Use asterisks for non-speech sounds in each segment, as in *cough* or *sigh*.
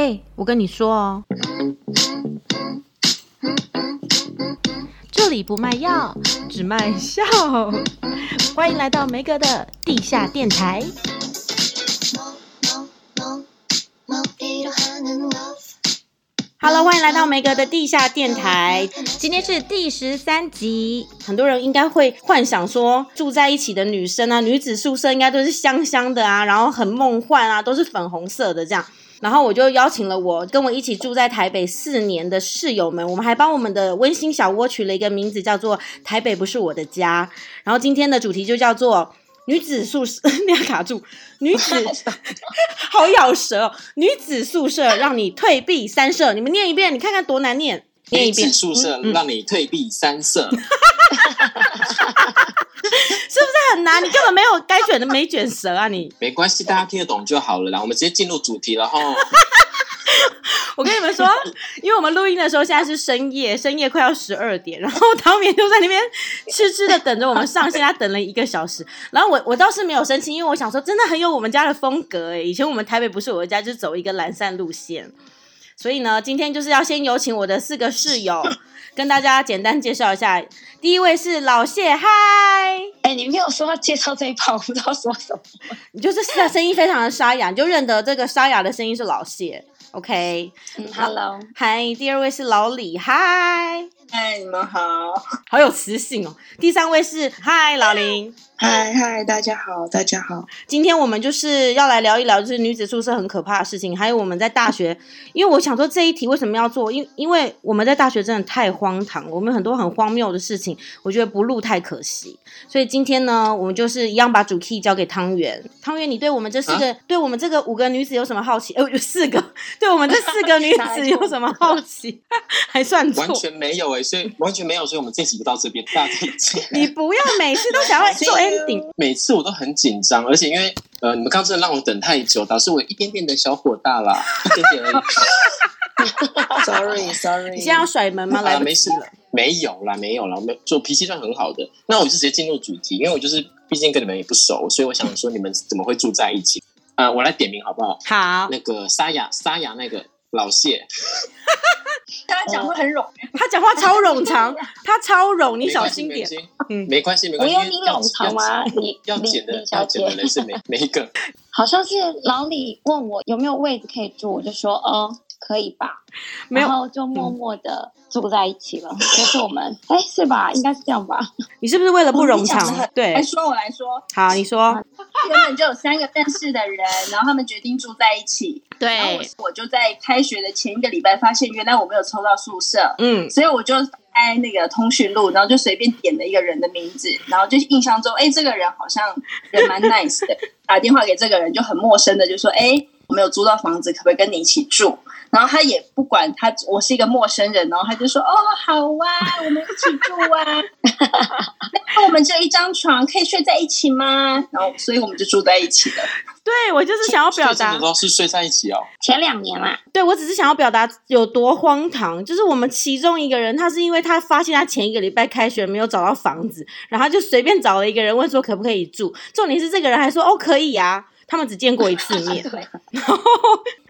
哎，我跟你说哦，这里不卖药，只卖笑。欢迎来到梅格的地下电台。Hello，欢迎来到梅格的地下电台。今天是第十三集。很多人应该会幻想说，住在一起的女生啊，女子宿舍应该都是香香的啊，然后很梦幻啊，都是粉红色的这样。然后我就邀请了我跟我一起住在台北四年的室友们，我们还帮我们的温馨小窝取了一个名字，叫做“台北不是我的家”。然后今天的主题就叫做“女子宿舍”，*laughs* 你要卡住，女子 *laughs* 好咬舌哦，女子宿舍让你退避三舍。你们念一遍，你看看多难念。念一遍，女子宿舍让你退避三舍。*laughs* 是不是很难？你根本没有该卷的没卷舌啊！你没关系，大家听得懂就好了啦。我们直接进入主题了哈。我跟你们说，因为我们录音的时候现在是深夜，深夜快要十二点，然后汤圆就在那边痴痴的等着我们上线，他等了一个小时。然后我 *laughs* 我倒是没有生气，因为我想说，真的很有我们家的风格诶。以前我们台北不是我的家，就是走一个懒散路线。所以呢，今天就是要先有请我的四个室友，跟大家简单介绍一下。第一位是老谢，嗨！哎，你没有说要介绍这一趴，我不知道说什么。*laughs* 你就是声音非常的沙哑，你就认得这个沙哑的声音是老谢。OK，嗯，Hello，嗨。第二位是老李，嗨，嗨，你们好，好有磁性哦。第三位是嗨，老林。嗨嗨，大家好，大家好。今天我们就是要来聊一聊，就是女子宿舍很可怕的事情，还有我们在大学。因为我想说这一题为什么要做？因因为我们在大学真的太荒唐，我们很多很荒谬的事情，我觉得不录太可惜。所以今天呢，我们就是一样把主 key 交给汤圆。汤圆，你对我们这四个，啊、对我们这个五个女子有什么好奇？呃，有四个，对我们这四个女子有什么好奇？还算错？完全没有哎、欸，所以完全没有，所以我们这集就到这边，大家可以见。*laughs* 你不要每次都想要做 *laughs* ending。*laughs* 每次我都很紧张，而且因为呃，你们刚真的让我等太久，导致我一点点的小火大啦，一点点而已。Sorry Sorry，你现在要甩门吗？来、啊，没事了，没有啦，没有啦，没，就脾气算很好的。那我就直接进入主题，因为我就是毕竟跟你们也不熟，所以我想说你们怎么会住在一起？呃，我来点名好不好？好，那个沙哑沙哑那个老谢。他讲话很冗，他讲话超冗长，*laughs* 他超冗，你小心点。嗯，没关系，没关系。我有你冗长吗？你要剪的要剪的人是每每一个。好像是老李问我有没有位置可以住，我就说嗯，可以吧。没有，然后就默默的住在一起了。就是我们，哎，是吧？应该是这样吧？你是不是为了不冗长？对，来说我来说。好，你说。原本就有三个认识的人，然后他们决定住在一起。对，然后我我就在开学的前一个礼拜发现，原来我没有抽到宿舍。嗯，所以我就开那个通讯录，然后就随便点了一个人的名字，然后就印象中，哎，这个人好像人蛮 nice 的，打电话给这个人就很陌生的，就说，哎，我没有租到房子，可不可以跟你一起住？然后他也不管他，我是一个陌生人，然后他就说：“哦，好啊，我们一起住啊。*laughs* 那我们只有一张床，可以睡在一起吗？”然后，所以我们就住在一起了。对，我就是想要表达，都是睡在一起哦。前两年啦，对，我只是想要表达有多荒唐，就是我们其中一个人，他是因为他发现他前一个礼拜开学没有找到房子，然后他就随便找了一个人问说可不可以住。重点是这个人还说：“哦，可以啊。”他们只见过一次面，*laughs* 然后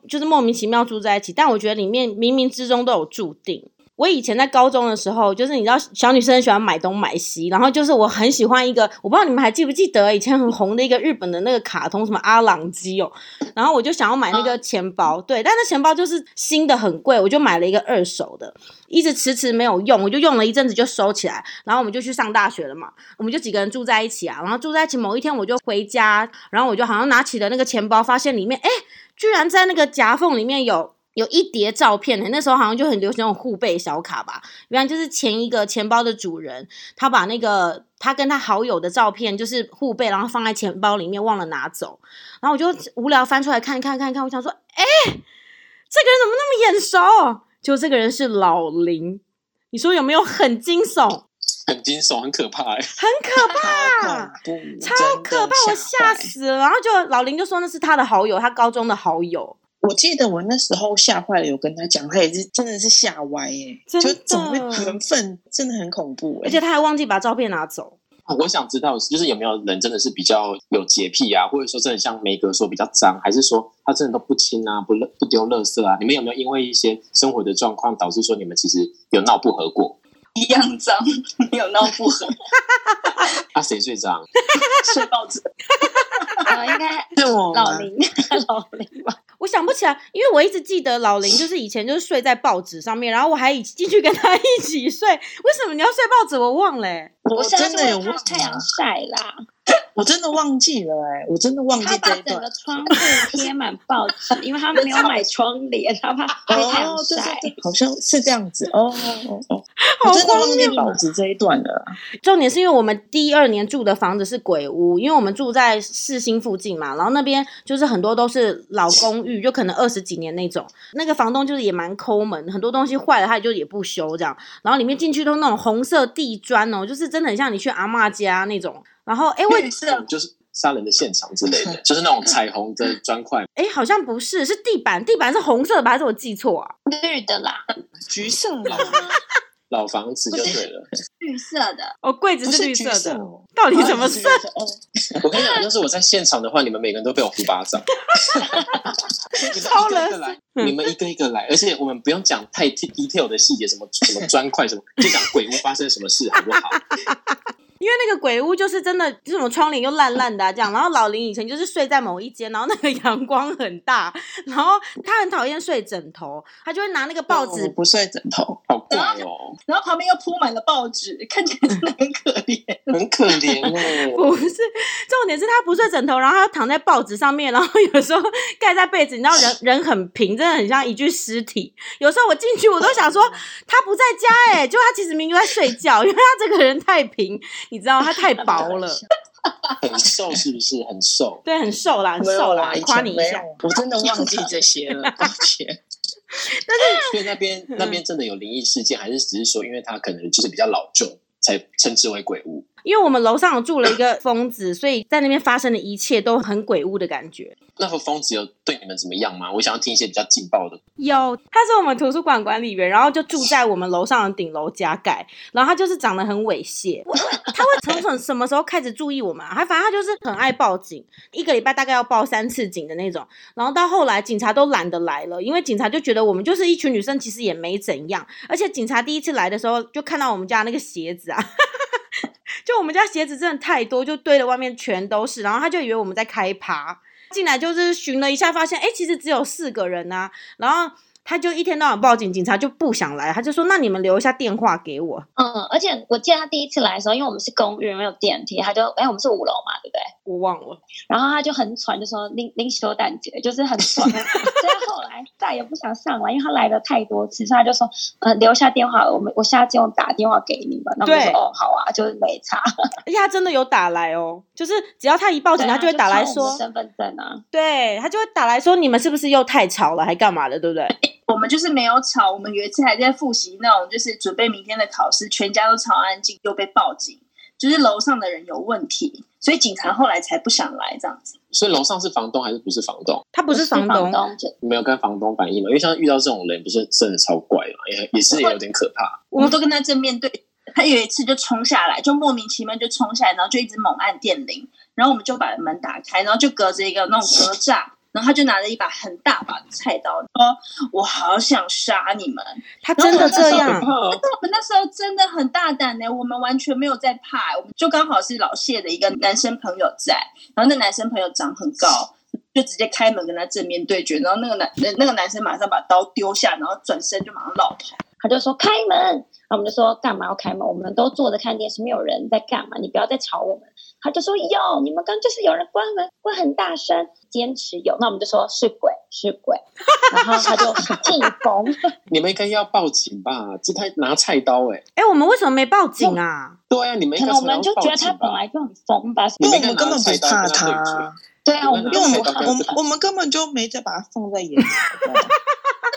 就是莫名其妙住在一起。但我觉得里面冥冥之中都有注定。我以前在高中的时候，就是你知道，小女生很喜欢买东买西，然后就是我很喜欢一个，我不知道你们还记不记得以前很红的一个日本的那个卡通，什么阿朗基哦，然后我就想要买那个钱包，对，但是钱包就是新的很贵，我就买了一个二手的，一直迟迟没有用，我就用了一阵子就收起来，然后我们就去上大学了嘛，我们就几个人住在一起啊，然后住在一起，某一天我就回家，然后我就好像拿起了那个钱包，发现里面，哎，居然在那个夹缝里面有。有一叠照片，那时候好像就很流行那种互背小卡吧。原来就是前一个钱包的主人，他把那个他跟他好友的照片，就是互背，然后放在钱包里面，忘了拿走。然后我就无聊翻出来看一看，看一看，我想说，哎，这个人怎么那么眼熟？就这个人是老林，你说有没有很惊悚？很惊悚，很可怕，欸，很可怕，*laughs* 超可怕，我吓死了。然后就老林就说那是他的好友，他高中的好友。我记得我那时候吓坏了，有跟他讲，他也是真的是吓歪耶，就怎么会缘分真的很恐怖，而且他还忘记把照片拿走。我想知道，就是有没有人真的是比较有洁癖啊，或者说真的像梅格说比较脏，还是说他真的都不清啊，不不丢垃圾啊？你们有没有因为一些生活的状况导致说你们其实有闹不和过？*laughs* 一样脏，没有闹不和。*laughs* 啊，谁最脏？睡报纸。啊，*laughs* 应该是我老林，老林吧。我想不起来，因为我一直记得老林就是以前就是睡在报纸上面，然后我还进去跟他一起睡。为什么你要睡报纸？我忘了、我真的有太阳晒啦。我真的忘记了哎、欸，我真的忘记这一段。他把整个窗户贴满报纸，因为他没有买 *laughs* 窗帘，他怕被太阳晒。好像是这样子哦哦哦。我真的忘记报纸这一段了。重点是因为我们第二年住的房子是鬼屋，因为我们住在四新附近嘛，然后那边就是很多都是老公寓，就可能二十几年那种。那个房东就是也蛮抠门，很多东西坏了他就也不修这样。然后里面进去都那种红色地砖哦，就是真的很像你去阿妈家那种。然后，哎，为什么就是杀人的现场之类的，就是那种彩虹的砖块。哎，好像不是，是地板，地板是红色的吧？还是我记错啊？绿的啦，橘色的。*laughs* 老房子就对了，绿色的。哦，柜子是绿色的，到底怎么算？*laughs* 我跟你讲，要是我在现场的话，你们每个人都被我呼巴掌。超人一个一个来，你们一个一个来，而且我们不用讲太 detail 的细节，什么什么砖块什么，就讲鬼屋发生什么事，好不好？因为那个鬼屋就是真的，这种窗帘又烂烂的啊，这样。然后老林以前就是睡在某一间，然后那个阳光很大，然后他很讨厌睡枕头，他就会拿那个报纸，不睡枕头，好怪哦。然后旁边又铺满了报纸，看起来真的很可怜，很可怜哦。*laughs* 不是，重点是他不睡枕头，然后他躺在报纸上面，然后有时候盖在被子，你知道人 *laughs* 人很平，真的很像一具尸体。有时候我进去，我都想说他不在家，哎，就他其实明明在睡觉，因为他这个人太平。你知道它太薄了，*laughs* 很瘦是不是？很瘦，对，很瘦啦，很瘦啦，夸你一下。我真的忘记这些了，抱 *laughs* 歉。但是，所以那边那边真的有灵异事件，还是只是说，因为他可能就是比较老旧，才称之为鬼屋？因为我们楼上住了一个疯子，所以在那边发生的一切都很鬼屋的感觉。那个疯子有对你们怎么样吗？我想要听一些比较劲爆的。有，他是我们图书馆管理员，然后就住在我们楼上的顶楼加盖，然后他就是长得很猥亵。*laughs* 他会从从什么时候开始注意我们啊？他反正他就是很爱报警，一个礼拜大概要报三次警的那种。然后到后来警察都懒得来了，因为警察就觉得我们就是一群女生，其实也没怎样。而且警察第一次来的时候，就看到我们家那个鞋子 *laughs* 就我们家鞋子真的太多，就堆的外面全都是，然后他就以为我们在开趴，进来就是寻了一下，发现哎，其实只有四个人啊，然后。他就一天到晚报警，警察就不想来，他就说：“那你们留一下电话给我。”嗯，而且我记得他第一次来的时候，因为我们是公寓，没有电梯，他就哎，我们是五楼嘛，对不对？我忘了。然后他就很喘，就说：“拎拎修蛋姐，就是很喘。*laughs* ”所以后来再也不想上来，因为他来了太多次，所以他就说：“呃，留下电话，我们我下次用打电话给你们。”那我说：“哦，好啊，就是没差。*laughs* ”而且他真的有打来哦，就是只要他一报警，他就会打来说身份证啊，对，他就会打来说你们是不是又太吵了，还干嘛的，对不对？*laughs* 我们就是没有吵，我们有一次还在复习那种，就是准备明天的考试，全家都吵安静，又被报警，就是楼上的人有问题，所以警察后来才不想来这样子。所以楼上是房东还是不是房东？他不是房东，你没有跟房东反映嘛？因为像遇到这种人，不是真的超怪嘛，也也是也有点可怕。我们都跟他正面对，他有一次就冲下来，就莫名其妙就冲下来，然后就一直猛按电铃，然后我们就把门打开，然后就隔着一个那种隔栅。然后他就拿着一把很大把的菜刀，说：“我好想杀你们。”他真的这样？我们那时候真的很大胆呢，我们完全没有在怕，我们就刚好是老谢的一个男生朋友在，然后那男生朋友长很高，就直接开门跟他正面对决，然后那个男那个男生马上把刀丢下，然后转身就马上落跑。他就说：“开门！”然后我们就说：“干嘛要开门？我们都坐着看电视，没有人在干嘛？你不要再吵我们。”他就说：“有，你们刚就是有人关门，会很大声，坚持有。”那我们就说是鬼，是鬼。然后他就进风。*laughs* 你们应该要报警吧？这他拿菜刀哎、欸！哎、欸，我们为什么没报警啊？对啊，你们可能我们就觉得他本来就很疯吧，因为我们根本不怕他。对啊，我们因为我们我们我们根本就没再把他放在眼里。*laughs*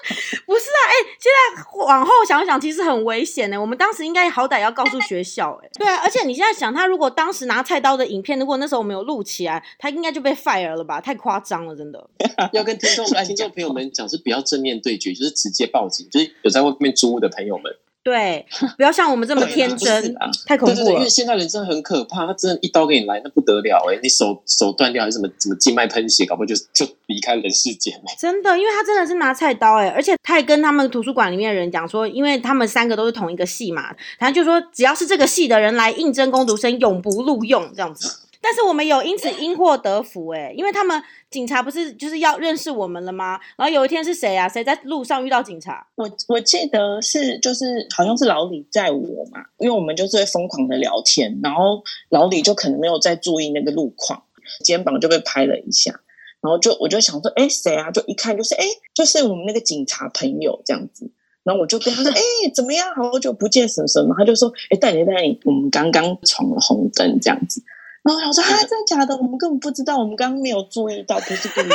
*laughs* 不是啊，哎、欸，现在往后想想，其实很危险呢。我们当时应该好歹要告诉学校，哎，对啊。而且你现在想，他如果当时拿菜刀的影片，如果那时候我们有录起来，他应该就被 fire 了吧？太夸张了，真的。*laughs* 要跟听众、*laughs* 听众朋友们讲，是比较正面对决，就是直接报警。就是有在外面租屋的朋友们，对，不要像我们这么天真，啊、太恐怖了。对对对，因为现在人真的很可怕，他真的一刀给你来，那不得了哎！你手手断掉还是什么什么静脉喷血，搞不好就就离开人世间。真的，因为他真的是拿菜刀哎，而且他还跟他们图书馆里面的人讲说，因为他们三个都是同一个系嘛，他就说只要是这个系的人来应征工读生，永不录用这样子。但是我们有因此因祸得福哎，因为他们警察不是就是要认识我们了吗？然后有一天是谁啊？谁在路上遇到警察？我我记得是就是好像是老李载我嘛，因为我们就是会疯狂的聊天，然后老李就可能没有在注意那个路况，肩膀就被拍了一下，然后就我就想说，哎，谁啊？就一看就是哎，就是我们那个警察朋友这样子，然后我就跟他说，*laughs* 哎，怎么样？好久不见什么什么，他就说，哎，带你带你，我们刚刚闯了红灯这样子。然后我想说，啊，真的假的？我们根本不知道，我们刚刚没有注意到，不是故意。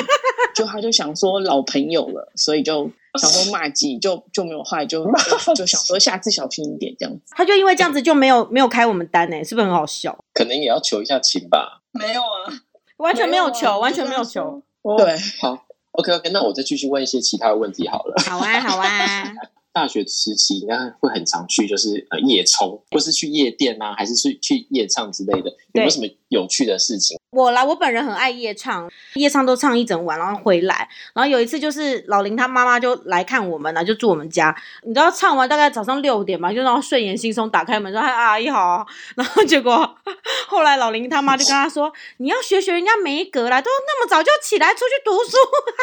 就他就想说老朋友了，所以就想说骂几就就没有坏，就就，就想说下次小心一点这样子。他就因为这样子就没有没有开我们单呢，是不是很好笑？可能也要求一下情吧。没有啊，完全没有求，有完全没有求。对，好，OK OK，那我再继续问一些其他的问题好了。好啊，好啊。大学时期应该会很常去，就是呃夜冲，或是去夜店啊，还是去去夜唱之类的，有没有什么有趣的事情？我啦，我本人很爱夜唱，夜唱都唱一整晚，然后回来。然后有一次就是老林他妈妈就来看我们了，就住我们家。你知道唱完大概早上六点嘛，就然后睡眼惺忪打开门说：“嗨，阿姨好。*laughs* ”然后结果 *laughs* 后来老林他妈就跟他说：“你要学学人家梅格啦，都那么早就起来出去读书。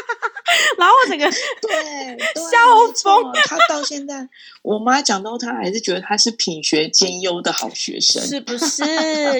*laughs* ”然后我整个对笑疯，他到现在，我妈讲到他还是觉得他是品学兼优的好学生，是不是？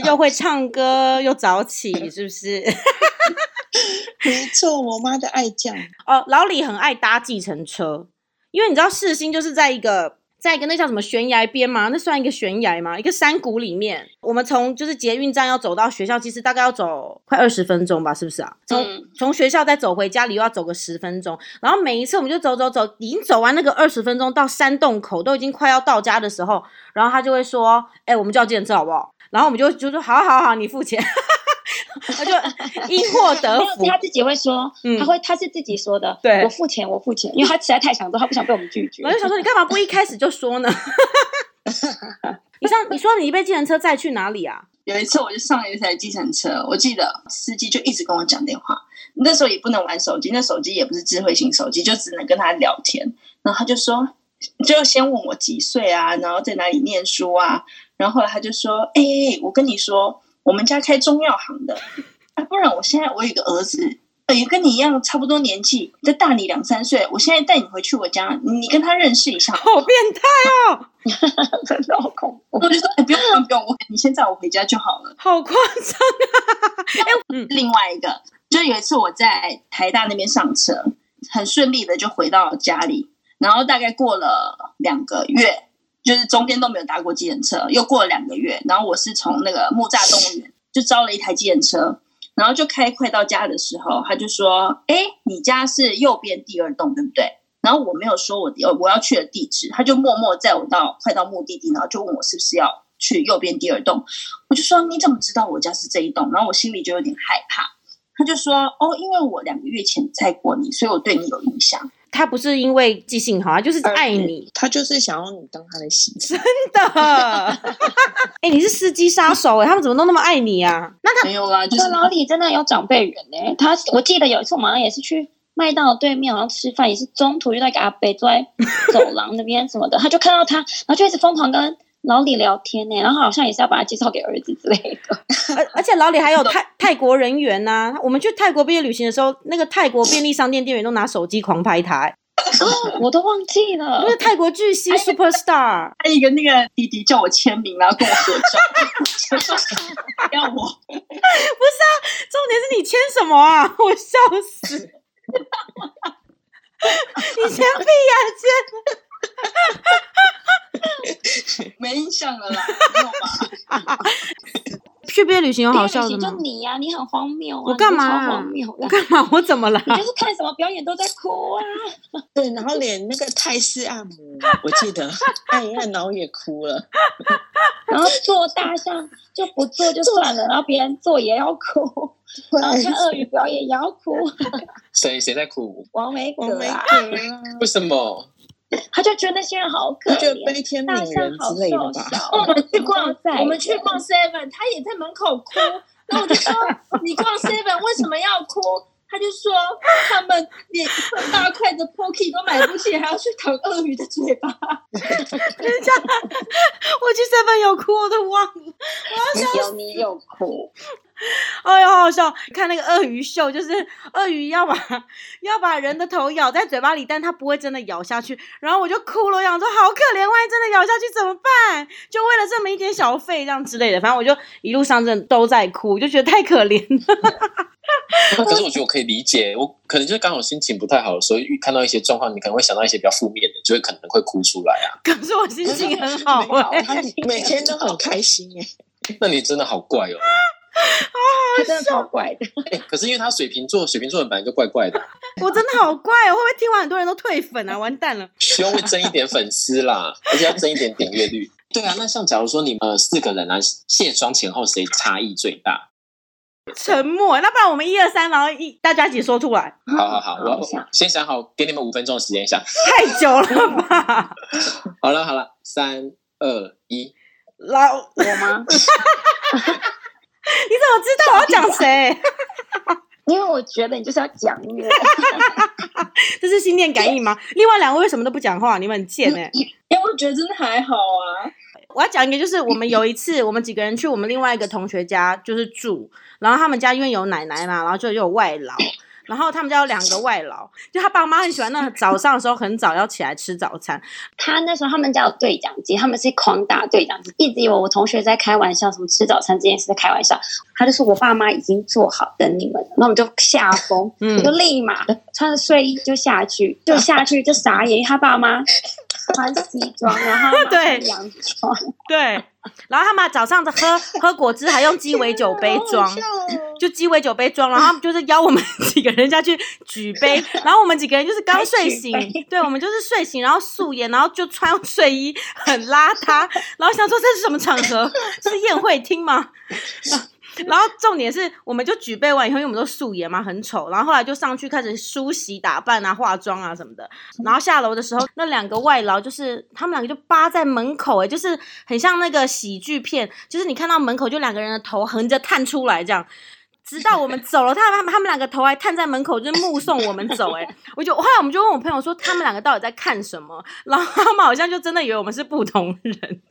又会唱歌又早起。是不是？*laughs* 没错，我妈的爱将哦。老李很爱搭计程车，因为你知道世新就是在一个在一个那叫什么悬崖边吗？那算一个悬崖吗？一个山谷里面。我们从就是捷运站要走到学校，其实大概要走快二十分钟吧，是不是啊？从从、嗯、学校再走回家里又要走个十分钟。然后每一次我们就走走走，已经走完那个二十分钟，到山洞口都已经快要到家的时候，然后他就会说：“哎、欸，我们叫计程车好不好？”然后我们就就说：“好好好，你付钱。” *laughs* *laughs* 他就因祸得福，他自己会说，嗯、他会他是自己说的，对，我付钱，我付钱，因为他实在太想做，他不想被我们拒绝。我就想说，*laughs* 你干嘛不一开始就说呢？*laughs* 你上，你说你被计程车载去哪里啊？有一次我就上了一台计程车，我记得司机就一直跟我讲电话，那时候也不能玩手机，那手机也不是智慧型手机，就只能跟他聊天。然后他就说，就先问我几岁啊，然后在哪里念书啊，然后后来他就说，哎、欸，我跟你说。我们家开中药行的，啊，不然我现在我有一个儿子，也跟你一样差不多年纪，再大你两三岁。我现在带你回去我家，你跟他认识一下。好变态哦，*laughs* 真的好恐怖。我就说，哎，不用不用不用，我你先载我回家就好了。好夸张啊！*laughs* 哎，嗯，另外一个，就有一次我在台大那边上车，很顺利的就回到家里，然后大概过了两个月。就是中间都没有搭过计程车，又过了两个月，然后我是从那个木栅动物园就招了一台计程车，然后就开快到家的时候，他就说：“哎，你家是右边第二栋，对不对？”然后我没有说我我要去的地址，他就默默载我到快到目的地，然后就问我是不是要去右边第二栋，我就说：“你怎么知道我家是这一栋？”然后我心里就有点害怕，他就说：“哦，因为我两个月前载过你，所以我对你有印象。”他不是因为记性好，他就是爱你，他就是想要你当他的媳妇。真的？*laughs* 哎、欸，你是司机杀手哎，他们怎么都那么爱你啊？那他没有啦，就是老李真的有长辈缘呢。他我记得有一次，我们好像也是去麦当劳对面，好像吃饭，也是中途遇到一个阿伯坐在走廊那边什么的，他就看到他，然后就一直疯狂跟老李聊天呢，然后好像也是要把他介绍给儿子之类的。*laughs* 而而且老李还有 *laughs* 泰泰国人员呐、啊，我们去泰国毕业旅行的时候，那个泰国便利商店店员都拿手机狂拍他。哦，*gasps* 我都忘记了，那是泰国巨星 super star，还有一个那个弟弟叫我签名，然后跟我合照，*laughs* 要我不是啊，重点是你签什么啊？我笑死，你签屁呀签！*laughs* 没印象了啦，没有吧？去毕业旅行有好笑的吗？就你呀、啊，你很荒谬啊！我干嘛？荒谬！我干嘛？我怎么了？你就是看什么表演都在哭啊！*laughs* 对，然后连那个泰式按摩，我记得 *laughs* 按一按，然后也哭了。然后做大象就不做就算了，然后别人做也要哭。然后看鳄鱼表演也要哭。谁谁在哭？王梅格啊？为什么？他就觉得那些人好可怜，觉得悲天悯人之类的吧。我们 *laughs* 去逛，我们去逛 Seven，他也在门口哭。那我就说，你逛 Seven 为什么要哭？他就说他们连一大块的 Pocky 都买不起，还要去啃鳄鱼的嘴巴。*laughs* 等一下，我去 Seven 有哭，我都忘了。我要有你有哭。哎 *laughs* 呦，好好笑！看那个鳄鱼秀，就是鳄鱼要把要把人的头咬在嘴巴里，但它不会真的咬下去。然后我就哭了，我想说好可怜，万一真的咬下去怎么办？就为了这么一点小费，这样之类的。反正我就一路上真的都在哭，我就觉得太可怜了。*laughs* 可是我 *laughs* 觉得我可以理解，我可能就是刚好心情不太好的时候，看到一些状况，你可能会想到一些比较负面的，就会可能会哭出来啊。可是我心情很好，欸，每天都很开心耶。那你真的好怪哦。*laughs* 他真的超怪的，*laughs* 欸，可是因为他水瓶座，水瓶座人本来就怪怪的。*laughs* 我真的好怪哦，会不会听完很多人都退粉啊？完蛋了！希望会增一点粉丝啦，而且要增一点点阅率。对啊，那像假如说你们四个人啊，卸妆前后谁差异最大？沉默。那不然我们一二三，然后一大家一起说出来。好好好，我先想好，给你们五分钟的时间想。太久了吧？好了好了，三二一，老我吗？*laughs* 你怎么知道我要讲谁？*laughs* 因为我觉得你就是要讲我。*laughs* 这是心电感应吗？另外两位为什么都不讲话？你们很贱哎！因为我觉得真的还好啊。我要讲一个，就是我们有一次，我们几个人去我们另外一个同学家，就是住，然后他们家因为有奶奶嘛，然后就有外劳。然后他们家有两个外劳，就他爸妈很喜欢那早上的时候很早要起来吃早餐。*laughs* 他那时候他们家有对讲机，他们是狂打对讲机，一直以为我同学在开玩笑，什么吃早餐这件事在开玩笑。他就说我爸妈已经做好等你们了，那我们就吓疯，嗯，就立马穿着睡衣就下去，就下去就傻眼，因为他爸妈穿西装，*laughs* 然后对洋装，*laughs* 对。然后他们早上的喝喝果汁，还用鸡尾酒杯装，就鸡尾酒杯装。然后他们就是邀我们几个人下去举杯。*laughs* 然后我们几个人就是刚睡醒，对，我们就是睡醒，然后素颜，然后就穿睡衣，很邋遢。然后想说这是什么场合？这是宴会厅吗？*laughs* 然后重点是，我们就举杯完以后，因为我们都素颜嘛，很丑。然后后来就上去开始梳洗打扮啊、化妆啊什么的。然后下楼的时候，那两个外劳就是他们两个就扒在门口，诶，就是很像那个喜剧片，就是你看到门口就两个人的头横着探出来这样。直到我们走了，他他们他们两个头还探在门口，就是目送我们走。哎，我就后来我们就问我朋友说，他们两个到底在看什么？然后他们好像就真的以为我们是不同人。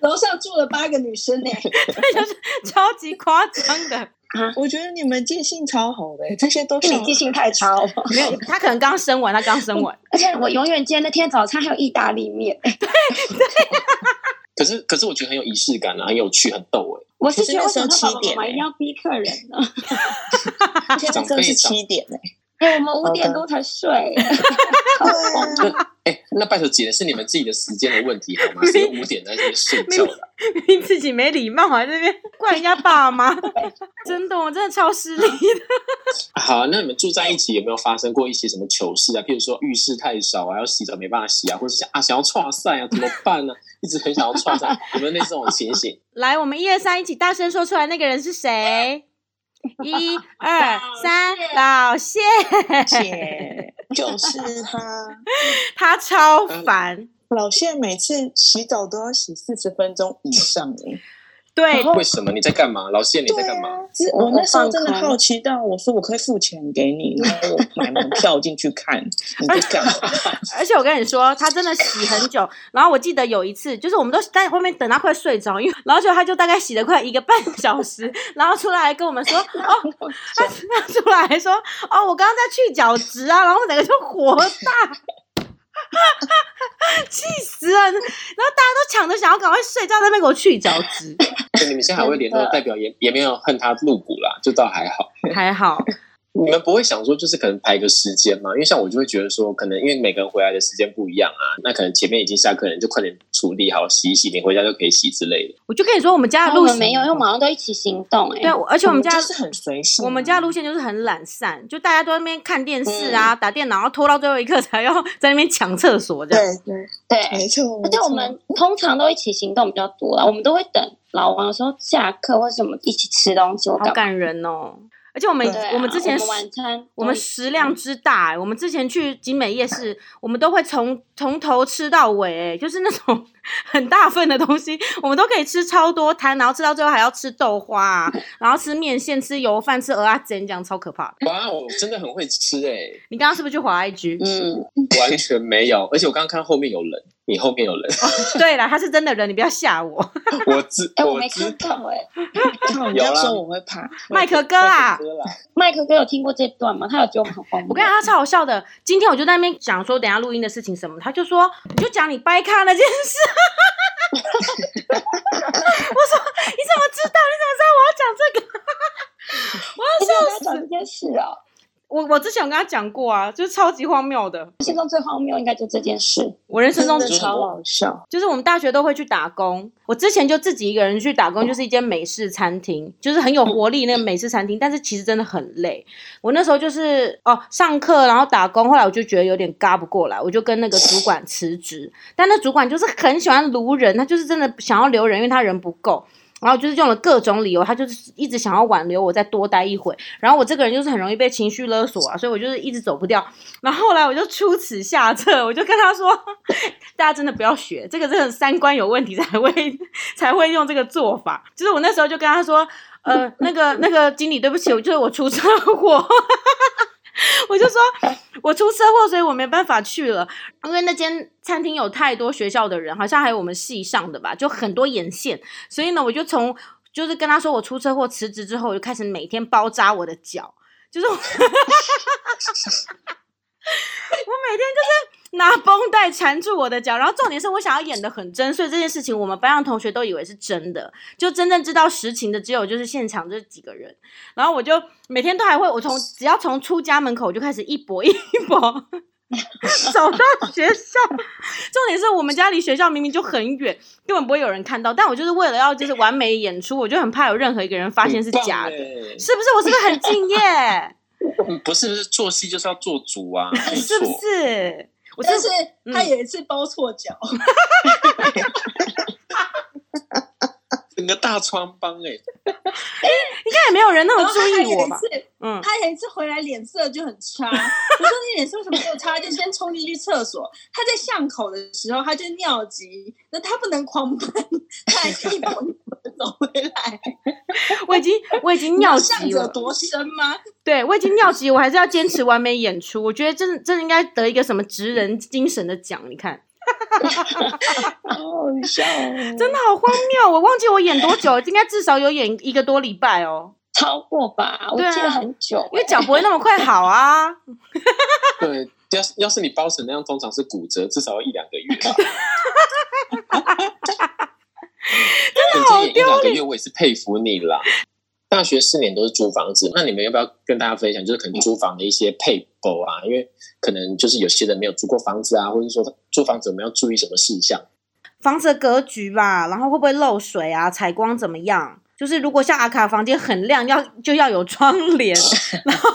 楼上住了八个女生呢，*laughs* 这就是超级夸张的。我觉得你们记性超好的，这些都是你记性太差了。没有，他可能刚生完，他刚生完。而且我永远记得那天早餐还有意大利面。对对。*laughs* 可是可是我觉得很有仪式感啊，很有趣，很逗哎。我是觉得为什么七点一定要逼客人呢？*laughs* 现在真的是七点哎。哎，我们五点多才睡。*laughs* 哎、欸，那拜托姐是你们自己的时间的问题好吗？*laughs* 谁五点在这边睡觉的？你自己没礼貌还在，这边怪人家爸妈，*laughs* 真的，我真的超失礼的。好，那你们住在一起有没有发生过一些什么糗事啊？譬如说浴室太少啊，要洗澡没办法洗啊，或者想啊想要串赛啊，怎么办呢？一直很想要串赛，有没有那种情形？来，我们一二三，一起大声说出来，那个人是谁？一 *laughs* 二三，老谢姐就是他，*laughs* 他超烦。老谢每次洗澡都要洗四十分钟以上诶。对，为什么你在干嘛？老谢你在干嘛？啊、我那时候真的好奇到，我说我可以付钱给你，然后我买门票进去看你在干嘛。*laughs* 而且我跟你说，他真的洗很久。然后我记得有一次，就是我们都在后面等他快睡着，因为然后就他就大概洗了快一个半小时，然后出来跟我们说，哦，他他出来说，哦，我刚刚在去角质啊，然后我整个就火大。*laughs* 气死了！然后大家都抢着想要赶快睡觉，在那边给我去角质。你们现在还会联络，代表也也没有恨他入股啦，就倒还好，还好。你们不会想说，就是可能排个时间嘛？因为像我就会觉得说，可能因为每个人回来的时间不一样啊，那可能前面已经下课人就快点处理好洗一洗，你回家就可以洗之类的。我就跟你说，我们家的路线没有，因为我们马上都一起行动哎、欸。对，而且我们家是很随性。我们家的路线就是很懒散，就大家都在那边看电视啊、嗯、打电脑，然后拖到最后一刻才要在那边抢厕所这样。对对对，没错。而且我们通常都一起行动比较多啦，我们都会等老王有时候下课或者什么一起吃东西。好感人哦。而且我们、啊、我们之前我们晚餐我们食量之大、欸，我们之前去景美夜市，我们都会从从头吃到尾、欸，就是那种 *laughs* 很大份的东西，我们都可以吃超多摊，然后吃到最后还要吃豆花啊，然后吃面线、吃油饭、吃蚵仔煎，这样超可怕。哇，我真的很会吃哎、欸！你刚刚是不是去滑 IG？嗯，完全没有，而且我刚刚看后面有人，你后面有人。哦、对了，他是真的人，你不要吓我。*laughs* 我知，哎、欸，我我没看到哎、*laughs* 欸，你要说我会怕。麦克哥啊！麦克哥有听过这段吗？他有觉得我们很荒谬。我跟你讲，他超好笑的。今天我就在那边讲说，等下录音的事情什么，他就说，你就讲你掰咖那件事。*laughs* 我说，你怎么知道？你怎么知道我要讲这个？我要笑死！讲这件事啊！我我之前有跟他讲过啊，就是超级荒谬的。人生中最荒谬应该就这件事。我人生中超好笑，就是我们大学都会去打工。我之前就自己一个人去打工，就是一间美式餐厅，就是很有活力那个美式餐厅。但是其实真的很累。我那时候就是哦，上课然后打工，后来我就觉得有点嘎不过来，我就跟那个主管辞职。但那主管就是很喜欢卢人，他就是真的想要留人，因为他人不够。然后就是用了各种理由，他就是一直想要挽留我再多待一会。然后我这个人就是很容易被情绪勒索啊，所以我就是一直走不掉。然后后来我就出此下策，我就跟他说：“ *laughs* 大家真的不要学，这个真的三观有问题才会才会用这个做法。”就是我那时候就跟他说：“呃，那个那个经理，对不起，我就是我出车祸。”我就说，我出车祸，所以我没办法去了。因为那间餐厅有太多学校的人，好像还有我们系上的吧，就很多眼线。所以呢，我就从就是跟他说我出车祸辞职之后，我就开始每天包扎我的脚，就是我，*laughs* 我每天就是。拿绷带缠住我的脚，然后重点是我想要演的很真，所以这件事情我们班上同学都以为是真的，就真正知道实情的只有就是现场这几个人。然后我就每天都还会，我从只要从出家门口我就开始一跛一跛 *laughs* 走到学校。重点是我们家离学校明明就很远，根本不会有人看到，但我就是为了要就是完美演出，我就很怕有任何一个人发现是假的，是不是？我是不是很敬业？*laughs* 不是，不是做戏就是要做足啊，*laughs* 是不是？但是他有一次包错脚，*laughs* 整个大穿帮 *laughs* 哎，应该也没有人那么注意我吧？嗯，他有一次回来脸色就很差，我说你脸色为什么这么差？就先冲进去厕所。他在巷口的时候他就尿急，那他不能狂奔，他还是一跛一跛的走回来。我已经我已经尿急了，多深吗？对，我已经尿急，我还是要坚持完美演出。我觉得真的真的应该得一个什么职人精神的奖。你看，好笑，真的好荒谬。我忘记我演多久，应该至少有演一个多礼拜哦，超过吧？我记得很久，因为脚不会那么快好啊。*laughs* 对，要是要是你包成那样，通常是骨折，至少要一两个月吧。*laughs* *laughs* 真的好丢脸！一两个月，我也是佩服你啦。大学四年都是租房子，那你们要不要跟大家分享，就是可能租房的一些撇步啊？因为可能就是有些人没有租过房子啊，或者说租房子我们要注意什么事项？房子的格局吧，然后会不会漏水啊？采光怎么样？就是如果像阿卡房间很亮，要就要有窗帘，*laughs* 然后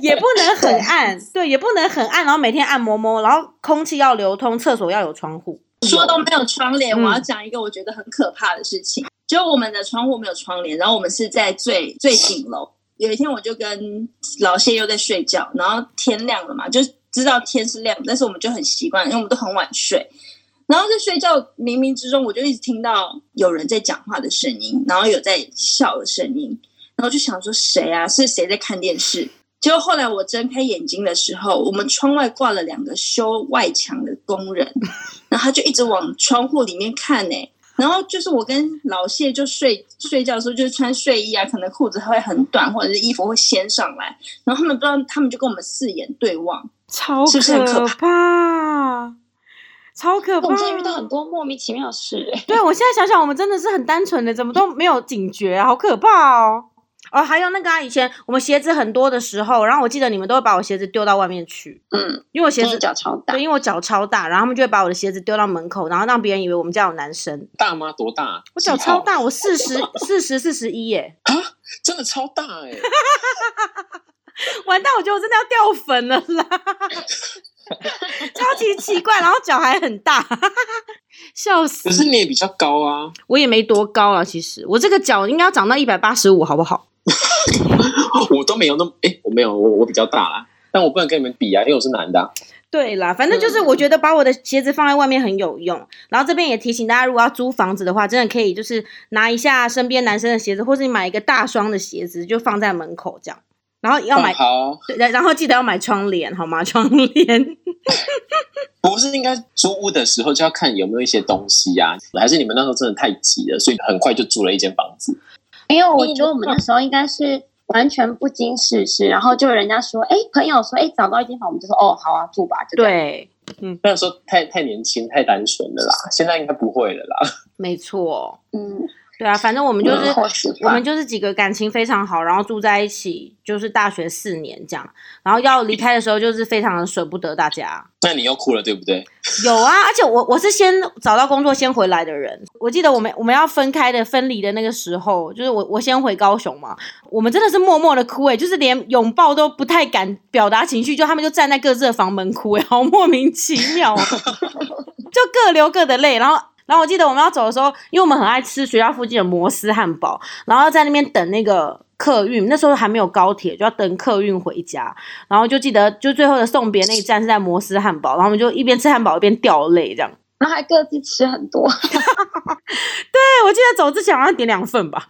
也不能很暗，对，也不能很暗，然后每天按摩摸，然后空气要流通，厕所要有窗户。说都没有窗帘，我要讲一个我觉得很可怕的事情。嗯、就我们的窗户没有窗帘，然后我们是在最最顶楼。有一天我就跟老谢又在睡觉，然后天亮了嘛，就知道天是亮，但是我们就很习惯，因为我们都很晚睡。然后在睡觉冥冥之中，我就一直听到有人在讲话的声音，然后有在笑的声音，然后就想说谁啊？是谁在看电视？结果后来我睁开眼睛的时候，我们窗外挂了两个修外墙的工人，然后他就一直往窗户里面看呢。然后就是我跟老谢就睡睡觉的时候，就是穿睡衣啊，可能裤子会很短，或者是衣服会掀上来。然后他们不知道，他们就跟我们四眼对望，超可怕，是不是很可怕？超可怕！我们现在遇到很多莫名其妙的事。对，我现在想想，我们真的是很单纯的，怎么都没有警觉啊，好可怕哦。哦，还有那个啊，以前我们鞋子很多的时候，然后我记得你们都会把我鞋子丢到外面去。嗯，因为我鞋子脚超大，对，因为我脚超大，然后他们就会把我的鞋子丢到门口，然后让别人以为我们家有男生。大吗？多大？我脚超大，我四十 *laughs* 四十四十一耶。啊，真的超大哎！*laughs* 完蛋，我觉得我真的要掉粉了啦！*laughs* 超级奇怪，然后脚还很大，笑死！可是你也比较高啊，我也没多高啊，其实我这个脚应该要长到一百八十五，好不好？*laughs* 我都没有那么哎，我没有，我我比较大啦，但我不能跟你们比啊，因为我是男的啊。对啦，反正就是我觉得把我的鞋子放在外面很有用。然后这边也提醒大家，如果要租房子的话，真的可以就是拿一下身边男生的鞋子，或是你买一个大双的鞋子，就放在门口这样。然后要买，好，对，然后记得要买窗帘，好吗？窗帘。*laughs* *laughs* 不是应该租屋的时候就要看有没有一些东西呀？还是你们那时候真的太急了，所以很快就租了一间房子？因为我觉得我们那时候应该是。完全不经世事，然后就人家说，哎，朋友说，哎，找到一间房，我们就说，哦，好啊，住吧。就对，嗯，那时候太太年轻，太单纯了啦，现在应该不会了啦。*laughs* 没错，嗯。对啊，反正我们就是、嗯、我们就是几个感情非常好，然后住在一起，就是大学四年这样。然后要离开的时候，就是非常的舍不得大家。那你又哭了，对不对？*laughs* 有啊，而且我我是先找到工作先回来的人。我记得我们我们要分开的分离的那个时候，就是我我先回高雄嘛，我们真的是默默的哭诶，就是连拥抱都不太敢表达情绪，就他们就站在各自的房门哭诶，好莫名其妙，*laughs* 就各流各的泪，然后。然后我记得我们要走的时候，因为我们很爱吃学校附近的摩斯汉堡，然后在那边等那个客运，那时候还没有高铁，就要等客运回家。然后就记得，就最后的送别那一站是在摩斯汉堡，然后我们就一边吃汉堡一边掉泪，这样。然后还各自吃很多。*laughs* 对，我记得走之前好像点两份吧。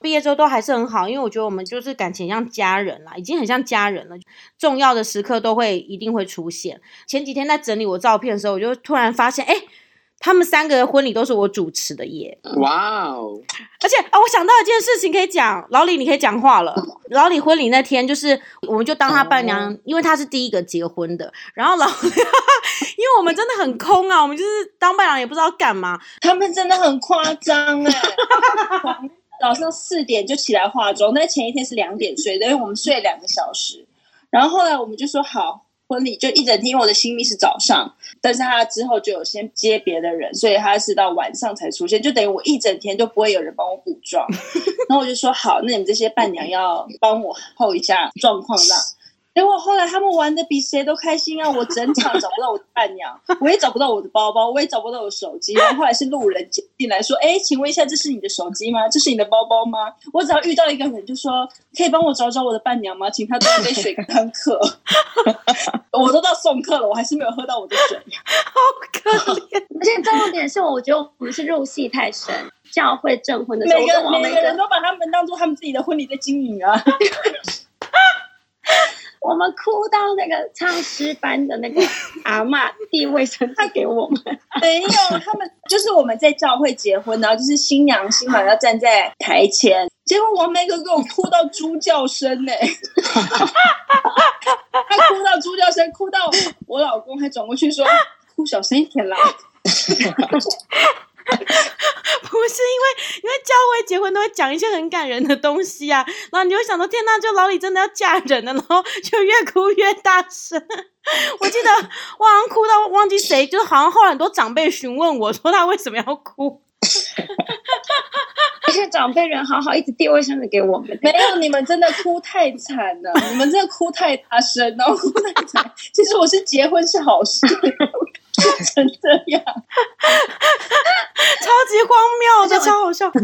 毕业之后都还是很好，因为我觉得我们就是感情像家人啦，已经很像家人了。重要的时刻都会一定会出现。前几天在整理我照片的时候，我就突然发现，哎。他们三个的婚礼都是我主持的耶！哇哦！而且啊，我想到一件事情可以讲，老李你可以讲话了。老李婚礼那天，就是我们就当他伴娘，因为他是第一个结婚的。然后老，*laughs* 因为我们真的很空啊，我们就是当伴娘也不知道干嘛。他们真的很夸张哎！*laughs* 早上四点就起来化妆，那前一天是两点睡的，因为我们睡了两个小时。然后后来我们就说好。婚礼就一整天，因为我的新密是早上，但是他之后就有先接别的人，所以他是到晚上才出现，就等于我一整天都不会有人帮我补妆。*laughs* 然后我就说好，那你们这些伴娘要帮我后一下状况让。结果后来他们玩的比谁都开心啊！我整场找不到我的伴娘，*laughs* 我也找不到我的包包，我也找不到我的手机。然后后来是路人进来说：“哎，请问一下，这是你的手机吗？这是你的包包吗？”我只要遇到一个人，就说：“可以帮我找找我的伴娘吗？请他端一杯水干渴。*laughs* ”我都到送客了，我还是没有喝到我的水，好可怜。而且重点是，我觉得我们是入戏太深。教会证婚的时候，每个每个人都把他们当做他们自己的婚礼在经营啊。*laughs* 我们哭到那个唱诗班的那个阿嬷递卫生纸给我们，没有，他们就是我们在教会结婚，然后就是新娘新郎要站在台前，结果王梅哥给我哭到猪叫声呢，*laughs* 他哭到猪叫声，哭到我老公还转过去说，哭小声一点啦。*laughs* 不是因为，因为教会结婚都会讲一些很感人的东西啊，然后你就想到天呐，就老李真的要嫁人了，然后就越哭越大声。*laughs* 我记得我好像哭到忘记谁，就是好像后来很多长辈询问我说他为什么要哭，*laughs* 而且长辈人好好，一直递卫生纸给我们。没有，你们真的哭太惨了，你们真的哭太大声，然后哭太惨。其实我是结婚是好事。*laughs* 成这样，超级荒谬的，超好笑。*laughs*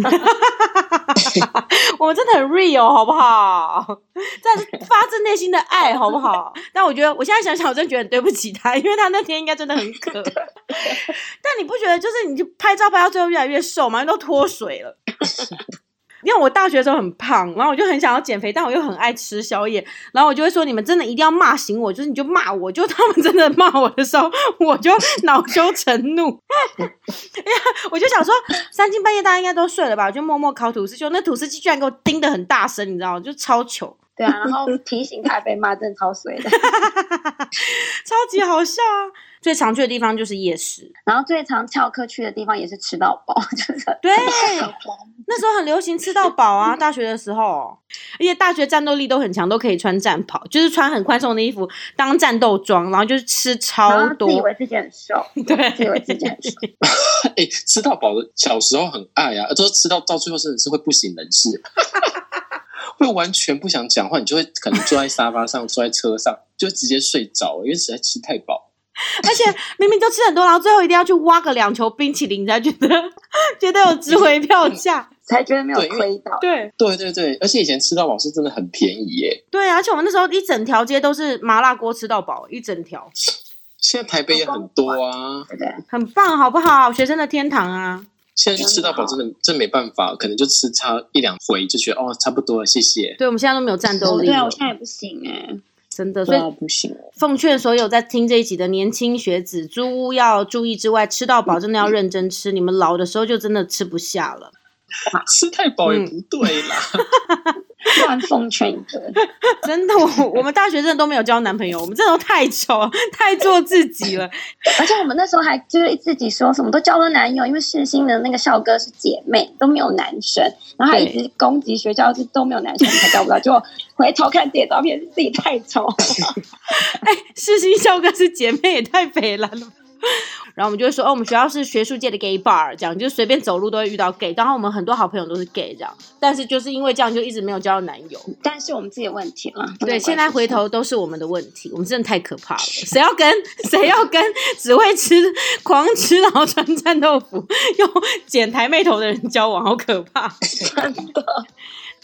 我们真的很 real，好不好？这是发自内心的爱，好不好？*laughs* 但我觉得，我现在想想，我真的觉得很对不起他，因为他那天应该真的很渴。但你不觉得，就是你就拍照拍到最后越来越瘦吗？都脱水了。因为我大学的时候很胖，然后我就很想要减肥，但我又很爱吃宵夜，然后我就会说：你们真的一定要骂醒我，就是你就骂我，就他们真的骂我的时候，我就恼羞成怒。*laughs* 哎呀，我就想说，三更半夜大家应该都睡了吧？我就默默烤吐司，就那吐司机居然给我叮的很大声，你知道吗？就超糗。对啊，然后提醒他被骂，真的超水的，*laughs* *laughs* 超级好笑啊！最常去的地方就是夜市，然后最常翘课去的地方也是吃到饱，*laughs* 就是对，那时候很流行吃到饱啊，*laughs* 大学的时候，而且大学战斗力都很强，都可以穿战袍，就是穿很宽松的衣服当战斗装，然后就是吃超多，自以为自己很瘦，*laughs* 对，自以为自己很瘦。哎、欸，吃到饱的小时候很爱啊，都吃到到最后真的是会不省人事。会完全不想讲话，你就会可能坐在沙发上，坐在车上，就直接睡着，因为实在吃太饱。而且明明就吃很多，然后最后一定要去挖个两球冰淇淋，才觉得觉得有值回票价。才觉得没有亏到。对对对对，而且以前吃到饱是真的很便宜耶。对啊，而且我们那时候一整条街都是麻辣锅吃到饱，一整条。*sniffs* 现在台北也很多啊，对对，很棒，好不好？学生的天堂啊！现在去吃到饱真的真没办法，可能就吃差一两回就觉得哦，差不多了，谢谢。对，我们现在都没有战斗力。对啊，我现在也不行哎，真的，所以不行。奉劝所有在听这一集的年轻学子，租屋要注意之外，吃到饱真的要认真吃，你们老的时候就真的吃不下了。*laughs* 吃太饱也不对啦。*laughs* 嗯乱奉劝一个，真的，我我们大学真的都没有交男朋友，我们真的都太丑，太做自己了。而且我们那时候还就是自己说什么都交了男友，因为世新的那个校歌是姐妹，都没有男生，然后还一直攻击学校是都没有男生才交不到，就回头看自己的照片，自己太丑。哎、欸，世新校歌是姐妹也太肥了。然后我们就会说，哦，我们学校是学术界的 gay bar，这样就随便走路都会遇到 gay。然后我们很多好朋友都是 gay，这样，但是就是因为这样，就一直没有交到男友。但是我们自己的问题了。对，现在回头都是我们的问题，我们真的太可怕了。谁要跟谁要跟只会吃、狂吃然后穿战斗服又剪台妹头的人交往，好可怕！*laughs* 真的。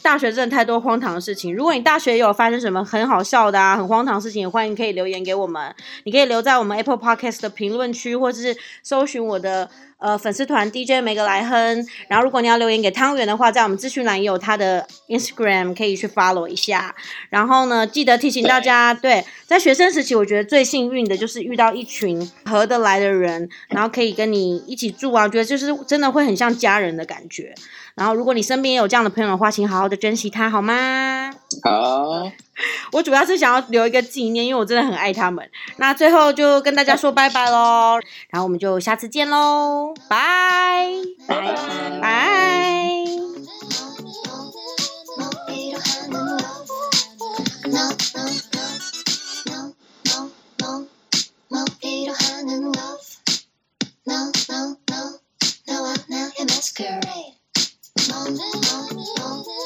大学真的太多荒唐的事情。如果你大学有发生什么很好笑的啊、很荒唐的事情，也欢迎可以留言给我们。你可以留在我们 Apple Podcast 的评论区，或者是搜寻我的呃粉丝团 DJ 梅格莱亨。然后，如果你要留言给汤圆的话，在我们资讯栏也有他的 Instagram，可以去 follow 一下。然后呢，记得提醒大家，对，在学生时期，我觉得最幸运的就是遇到一群合得来的人，然后可以跟你一起住啊，觉得就是真的会很像家人的感觉。然后，如果你身边也有这样的朋友的话，请好好的珍惜他，好吗？好。我主要是想要留一个纪念，因为我真的很爱他们。那最后就跟大家说拜拜喽，然后我们就下次见喽，拜拜拜。Mountain, mountain, mountain.